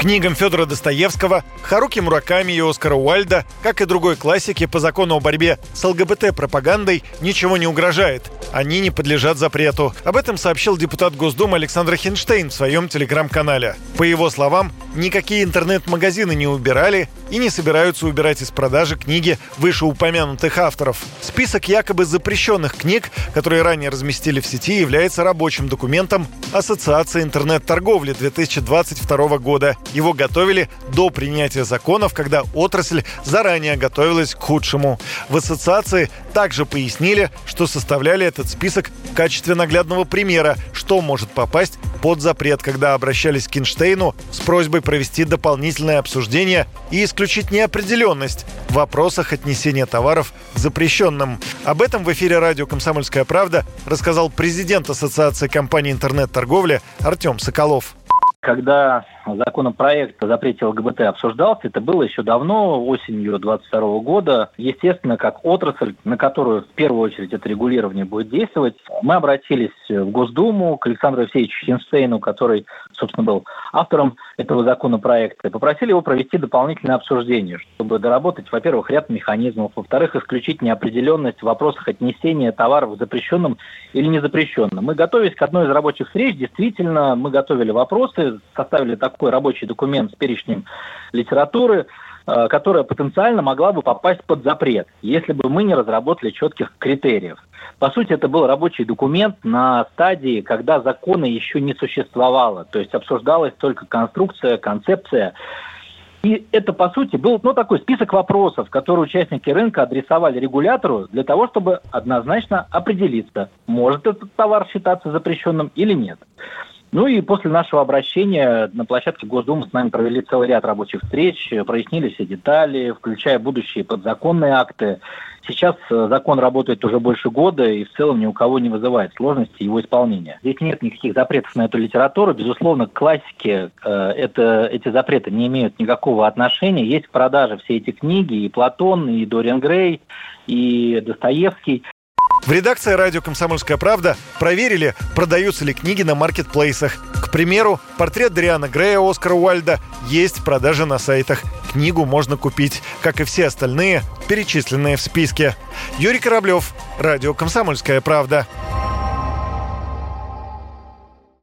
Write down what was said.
Книгам Федора Достоевского, Харуки Мураками и Оскара Уальда, как и другой классике по закону о борьбе с ЛГБТ-пропагандой, ничего не угрожает. Они не подлежат запрету. Об этом сообщил депутат Госдумы Александр Хинштейн в своем телеграм-канале. По его словам, никакие интернет-магазины не убирали и не собираются убирать из продажи книги вышеупомянутых авторов. Список якобы запрещенных книг, которые ранее разместили в сети, является рабочим документом Ассоциации интернет-торговли 2022 года. Его готовили до принятия законов, когда отрасль заранее готовилась к худшему. В ассоциации также пояснили, что составляли этот список в качестве наглядного примера, что может попасть под запрет, когда обращались к Кинштейну с просьбой провести дополнительное обсуждение и исключить неопределенность в вопросах отнесения товаров к запрещенным. Об этом в эфире радио «Комсомольская правда» рассказал президент Ассоциации компаний интернет-торговли Артем Соколов. Когда законопроект о запрете ЛГБТ обсуждался, это было еще давно, осенью 2022 года. Естественно, как отрасль, на которую в первую очередь это регулирование будет действовать, мы обратились в Госдуму к Александру Алексеевичу Хинштейну, который, собственно, был автором этого законопроекта, попросили его провести дополнительное обсуждение, чтобы доработать, во-первых, ряд механизмов, во-вторых, исключить неопределенность в вопросах отнесения товаров запрещенным или незапрещенным. Мы, готовились к одной из рабочих встреч, действительно, мы готовили вопросы, составили такой рабочий документ с перечнем литературы, которая потенциально могла бы попасть под запрет, если бы мы не разработали четких критериев. По сути, это был рабочий документ на стадии, когда закона еще не существовало, то есть обсуждалась только конструкция, концепция. И это, по сути, был ну, такой список вопросов, которые участники рынка адресовали регулятору для того, чтобы однозначно определиться, может этот товар считаться запрещенным или нет. Ну и после нашего обращения на площадке Госдумы с нами провели целый ряд рабочих встреч, прояснили все детали, включая будущие подзаконные акты. Сейчас э, закон работает уже больше года и в целом ни у кого не вызывает сложности его исполнения. Здесь нет никаких запретов на эту литературу. Безусловно, к классике э, это, эти запреты не имеют никакого отношения. Есть в продаже все эти книги, и Платон, и Дориан Грей, и Достоевский. В редакции радио «Комсомольская правда» проверили, продаются ли книги на маркетплейсах. К примеру, портрет Дриана Грея Оскара Уальда есть в продаже на сайтах. Книгу можно купить, как и все остальные, перечисленные в списке. Юрий Кораблев, радио «Комсомольская правда».